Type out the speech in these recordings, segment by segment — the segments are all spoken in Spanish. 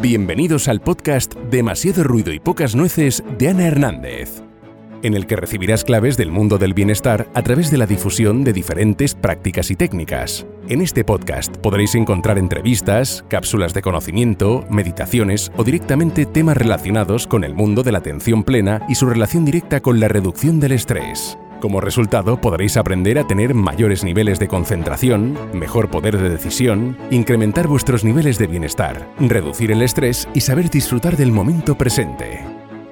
Bienvenidos al podcast Demasiado ruido y pocas nueces de Ana Hernández, en el que recibirás claves del mundo del bienestar a través de la difusión de diferentes prácticas y técnicas. En este podcast podréis encontrar entrevistas, cápsulas de conocimiento, meditaciones o directamente temas relacionados con el mundo de la atención plena y su relación directa con la reducción del estrés. Como resultado, podréis aprender a tener mayores niveles de concentración, mejor poder de decisión, incrementar vuestros niveles de bienestar, reducir el estrés y saber disfrutar del momento presente.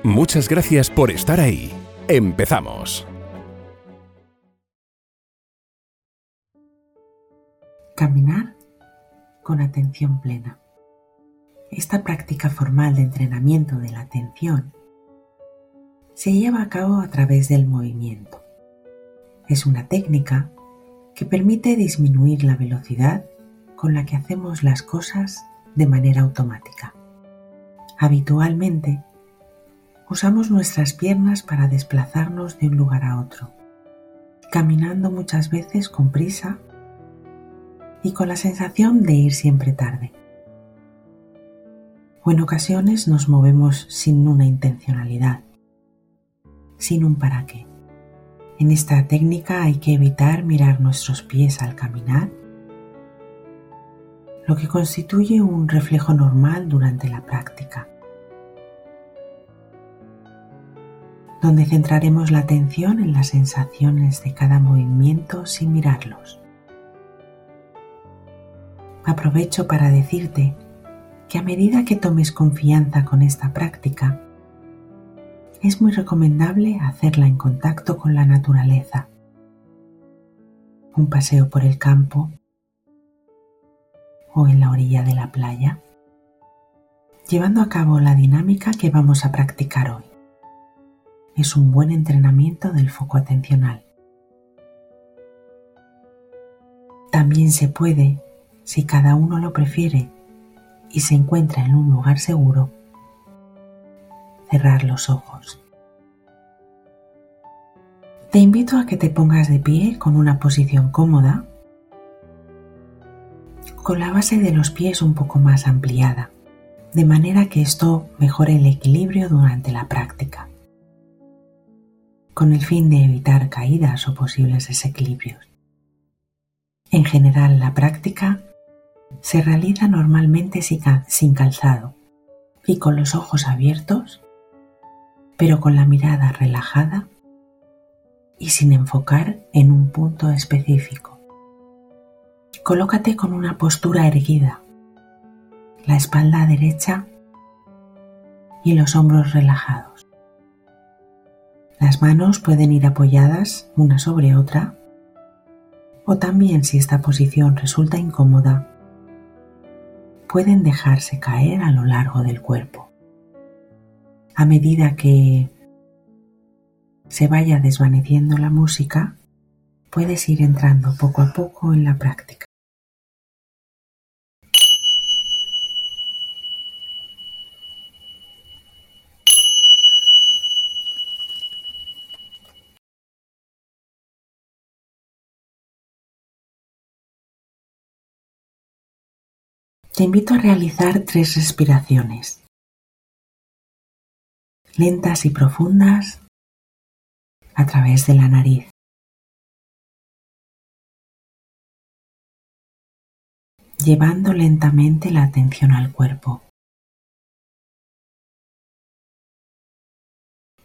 Muchas gracias por estar ahí. Empezamos. Caminar con atención plena. Esta práctica formal de entrenamiento de la atención se lleva a cabo a través del movimiento es una técnica que permite disminuir la velocidad con la que hacemos las cosas de manera automática. Habitualmente, usamos nuestras piernas para desplazarnos de un lugar a otro, caminando muchas veces con prisa y con la sensación de ir siempre tarde. O en ocasiones nos movemos sin una intencionalidad, sin un para qué. En esta técnica hay que evitar mirar nuestros pies al caminar, lo que constituye un reflejo normal durante la práctica, donde centraremos la atención en las sensaciones de cada movimiento sin mirarlos. Aprovecho para decirte que a medida que tomes confianza con esta práctica, es muy recomendable hacerla en contacto con la naturaleza. Un paseo por el campo o en la orilla de la playa, llevando a cabo la dinámica que vamos a practicar hoy. Es un buen entrenamiento del foco atencional. También se puede, si cada uno lo prefiere y se encuentra en un lugar seguro, cerrar los ojos. Te invito a que te pongas de pie con una posición cómoda, con la base de los pies un poco más ampliada, de manera que esto mejore el equilibrio durante la práctica, con el fin de evitar caídas o posibles desequilibrios. En general, la práctica se realiza normalmente sin calzado y con los ojos abiertos pero con la mirada relajada y sin enfocar en un punto específico. Colócate con una postura erguida, la espalda derecha y los hombros relajados. Las manos pueden ir apoyadas una sobre otra o también si esta posición resulta incómoda, pueden dejarse caer a lo largo del cuerpo a medida que se vaya desvaneciendo la música, puedes ir entrando poco a poco en la práctica. Te invito a realizar tres respiraciones lentas y profundas a través de la nariz. llevando lentamente la atención al cuerpo,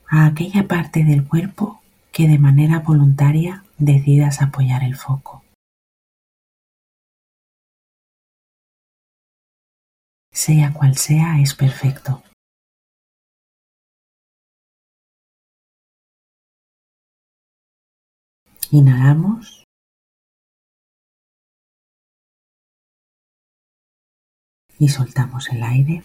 a aquella parte del cuerpo que de manera voluntaria decidas apoyar el foco. Sea cual sea, es perfecto. Inhalamos. Y soltamos el aire.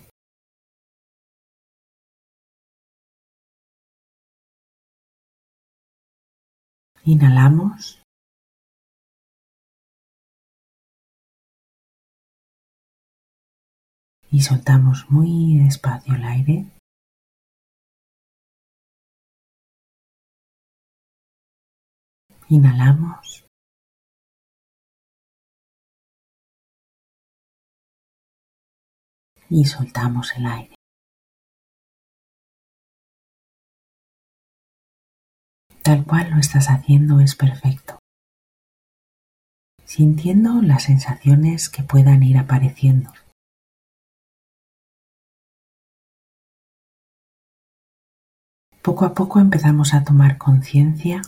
Inhalamos. Y soltamos muy despacio el aire. Inhalamos. y soltamos el aire. Tal cual lo estás haciendo es perfecto, sintiendo las sensaciones que puedan ir apareciendo. Poco a poco empezamos a tomar conciencia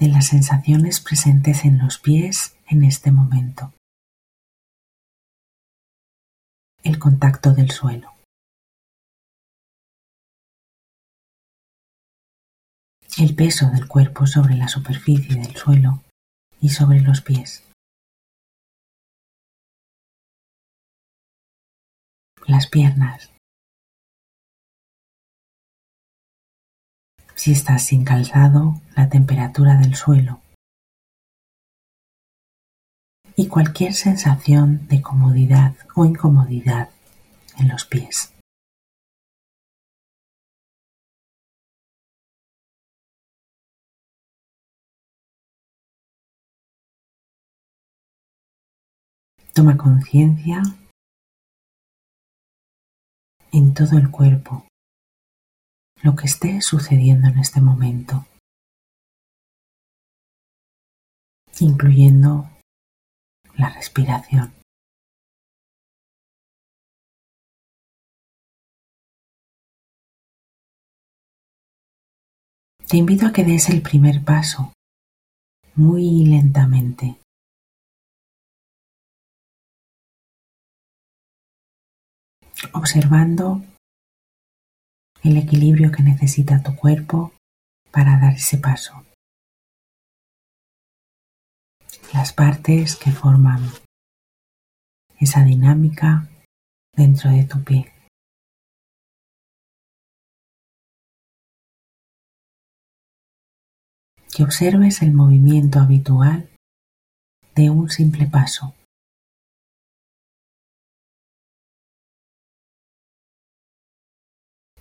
de las sensaciones presentes en los pies en este momento. El contacto del suelo. El peso del cuerpo sobre la superficie del suelo y sobre los pies. Las piernas. Si estás sin calzado, la temperatura del suelo y cualquier sensación de comodidad o incomodidad en los pies. Toma conciencia en todo el cuerpo lo que esté sucediendo en este momento, incluyendo la respiración. Te invito a que des el primer paso muy lentamente. Observando el equilibrio que necesita tu cuerpo para dar ese paso. Las partes que forman esa dinámica dentro de tu pie. Que observes el movimiento habitual de un simple paso.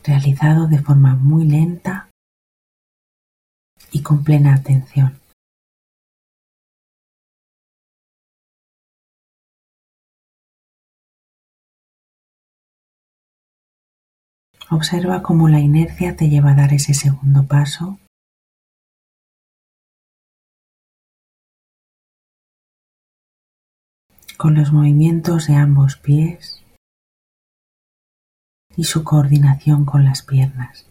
Realizado de forma muy lenta y con plena atención. Observa cómo la inercia te lleva a dar ese segundo paso con los movimientos de ambos pies y su coordinación con las piernas.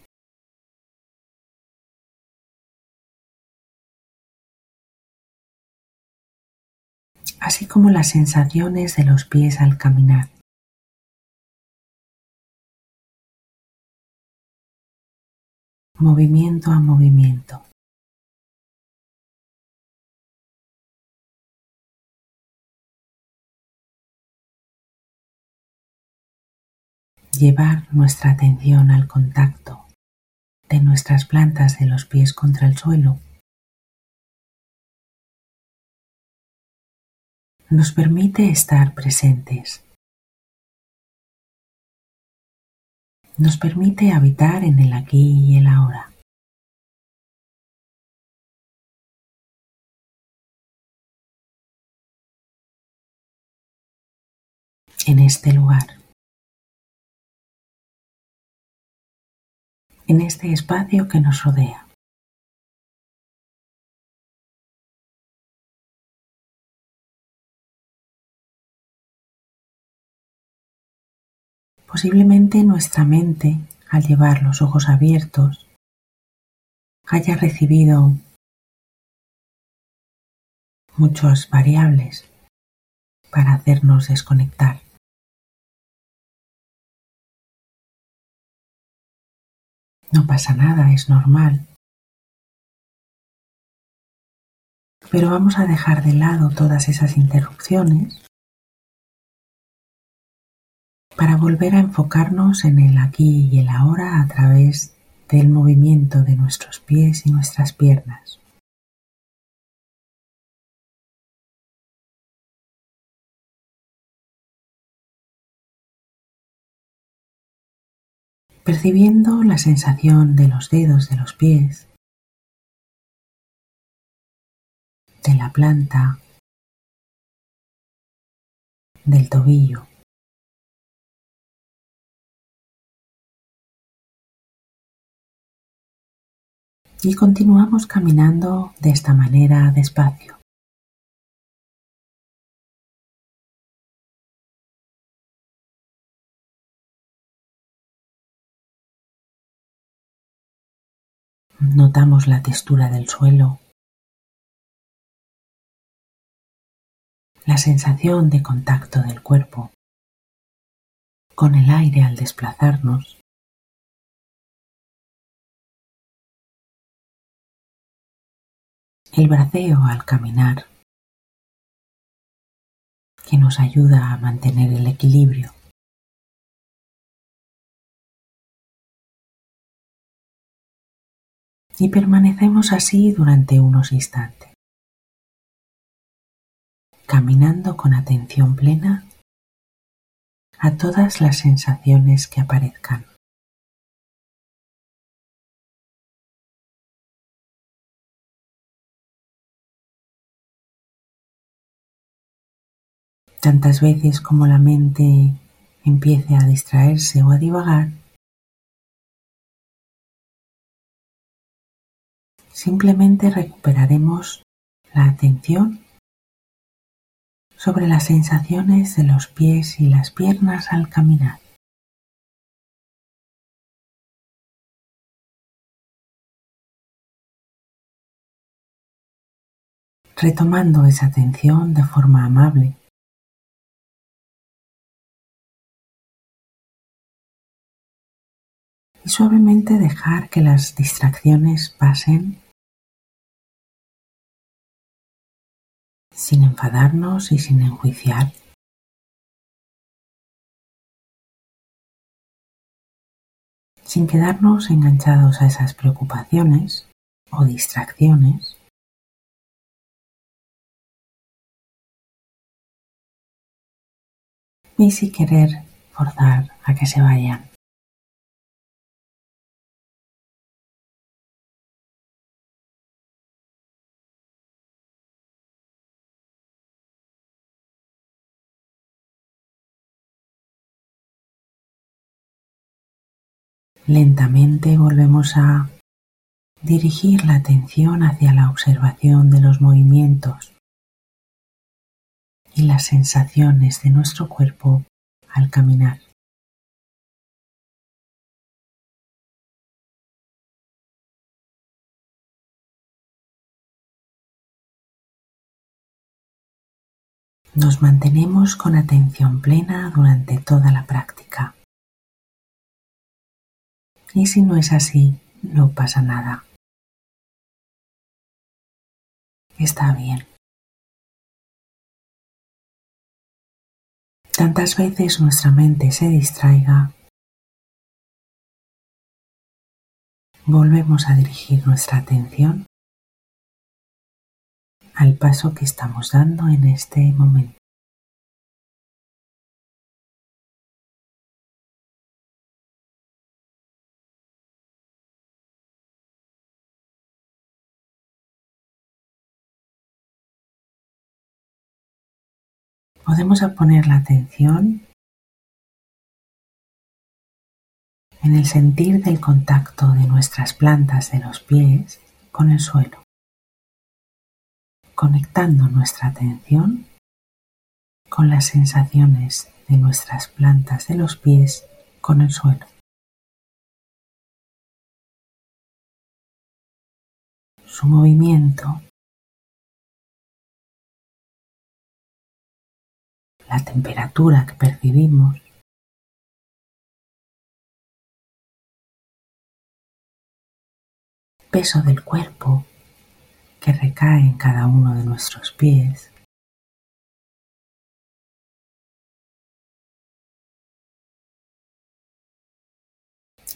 así como las sensaciones de los pies al caminar. Movimiento a movimiento. Llevar nuestra atención al contacto de nuestras plantas de los pies contra el suelo nos permite estar presentes. Nos permite habitar en el aquí y el ahora. En este lugar. En este espacio que nos rodea. Posiblemente nuestra mente, al llevar los ojos abiertos, haya recibido muchas variables para hacernos desconectar. No pasa nada, es normal. Pero vamos a dejar de lado todas esas interrupciones para volver a enfocarnos en el aquí y el ahora a través del movimiento de nuestros pies y nuestras piernas. percibiendo la sensación de los dedos de los pies, de la planta, del tobillo. Y continuamos caminando de esta manera despacio. Notamos la textura del suelo, la sensación de contacto del cuerpo con el aire al desplazarnos. El braceo al caminar que nos ayuda a mantener el equilibrio. Y permanecemos así durante unos instantes, caminando con atención plena a todas las sensaciones que aparezcan. Tantas veces como la mente empiece a distraerse o a divagar, simplemente recuperaremos la atención sobre las sensaciones de los pies y las piernas al caminar. Retomando esa atención de forma amable. Y suavemente dejar que las distracciones pasen sin enfadarnos y sin enjuiciar. Sin quedarnos enganchados a esas preocupaciones o distracciones. Y sin querer forzar a que se vayan. Lentamente volvemos a dirigir la atención hacia la observación de los movimientos y las sensaciones de nuestro cuerpo al caminar. Nos mantenemos con atención plena durante toda la práctica. Y si no es así, no pasa nada. Está bien. Tantas veces nuestra mente se distraiga, volvemos a dirigir nuestra atención al paso que estamos dando en este momento. Podemos poner la atención en el sentir del contacto de nuestras plantas de los pies con el suelo, conectando nuestra atención con las sensaciones de nuestras plantas de los pies con el suelo. Su movimiento la temperatura que percibimos. Peso del cuerpo que recae en cada uno de nuestros pies.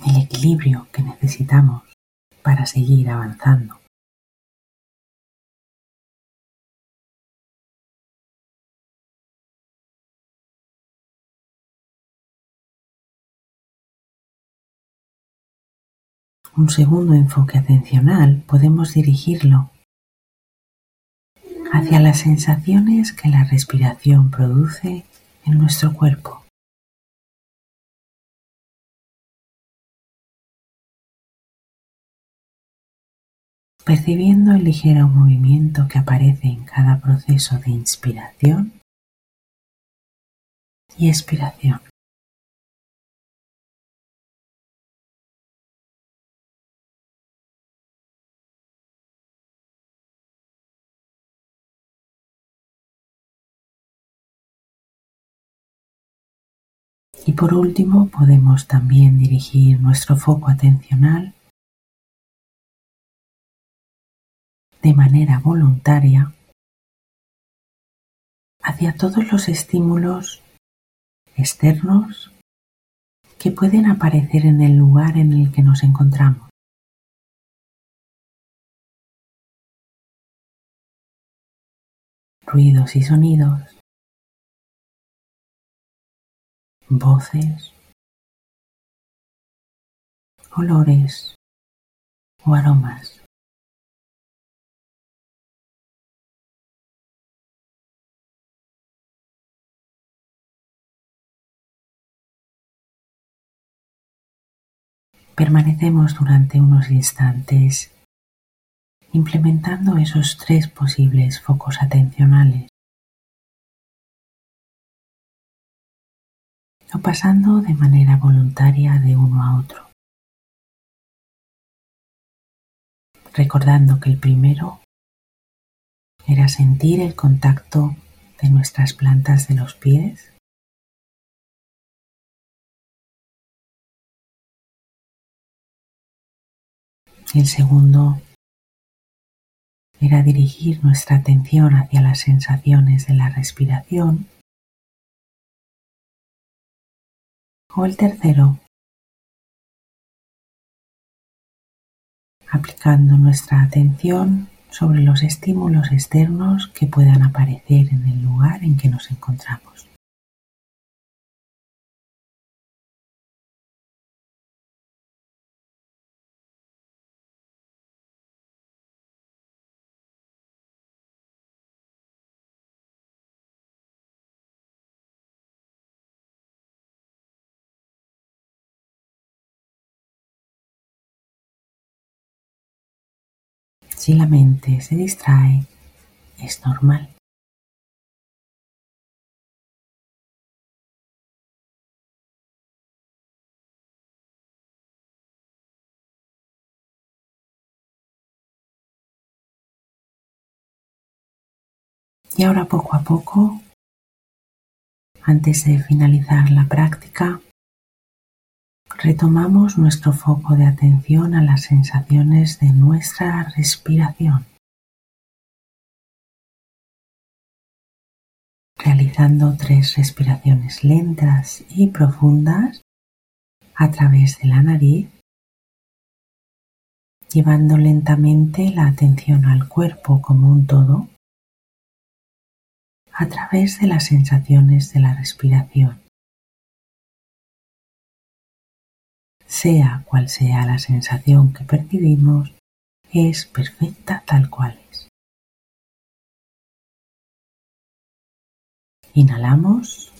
El equilibrio que necesitamos para seguir avanzando. Un segundo enfoque atencional podemos dirigirlo hacia las sensaciones que la respiración produce en nuestro cuerpo. percibiendo el ligero movimiento que aparece en cada proceso de inspiración y expiración. Y por último podemos también dirigir nuestro foco atencional de manera voluntaria hacia todos los estímulos externos que pueden aparecer en el lugar en el que nos encontramos. Ruidos y sonidos, voces, olores o aromas. Permanecemos durante unos instantes implementando esos tres posibles focos atencionales pasando de manera voluntaria de uno a otro. Recordando que el primero era sentir el contacto de nuestras plantas de los pies El segundo era dirigir nuestra atención hacia las sensaciones de la respiración. O el tercero, aplicando nuestra atención sobre los estímulos externos que puedan aparecer en el lugar en que nos encontramos. Si la mente se distrae, es normal. Y ahora poco a poco, antes de finalizar la práctica, retomamos nuestro foco de atención a las sensaciones de nuestra respiración, realizando tres respiraciones lentas y profundas a través de la nariz, llevando lentamente la atención al cuerpo como un todo a través de las sensaciones de la respiración. Sea cual sea la sensación que percibimos, es perfecta tal cual es. Inhalamos.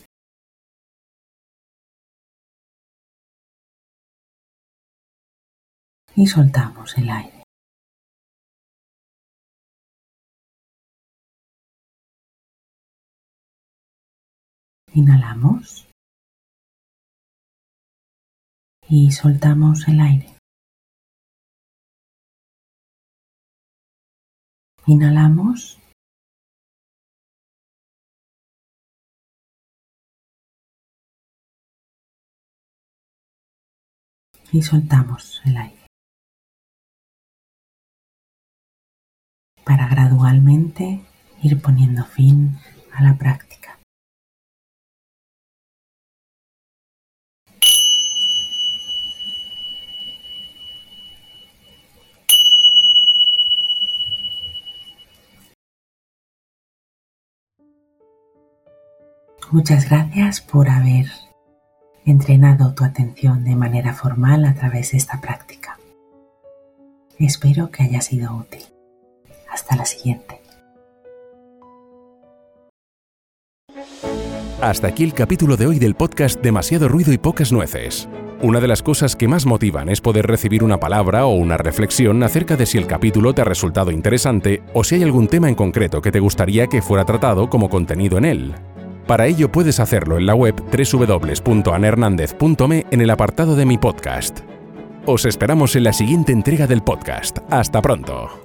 Y soltamos el aire. Inhalamos. Y soltamos el aire. Inhalamos. Y soltamos el aire. Para gradualmente ir poniendo fin a la práctica. Muchas gracias por haber entrenado tu atención de manera formal a través de esta práctica. Espero que haya sido útil. Hasta la siguiente. Hasta aquí el capítulo de hoy del podcast Demasiado ruido y pocas nueces. Una de las cosas que más motivan es poder recibir una palabra o una reflexión acerca de si el capítulo te ha resultado interesante o si hay algún tema en concreto que te gustaría que fuera tratado como contenido en él. Para ello puedes hacerlo en la web www.anhernandez.me en el apartado de mi podcast. Os esperamos en la siguiente entrega del podcast. Hasta pronto.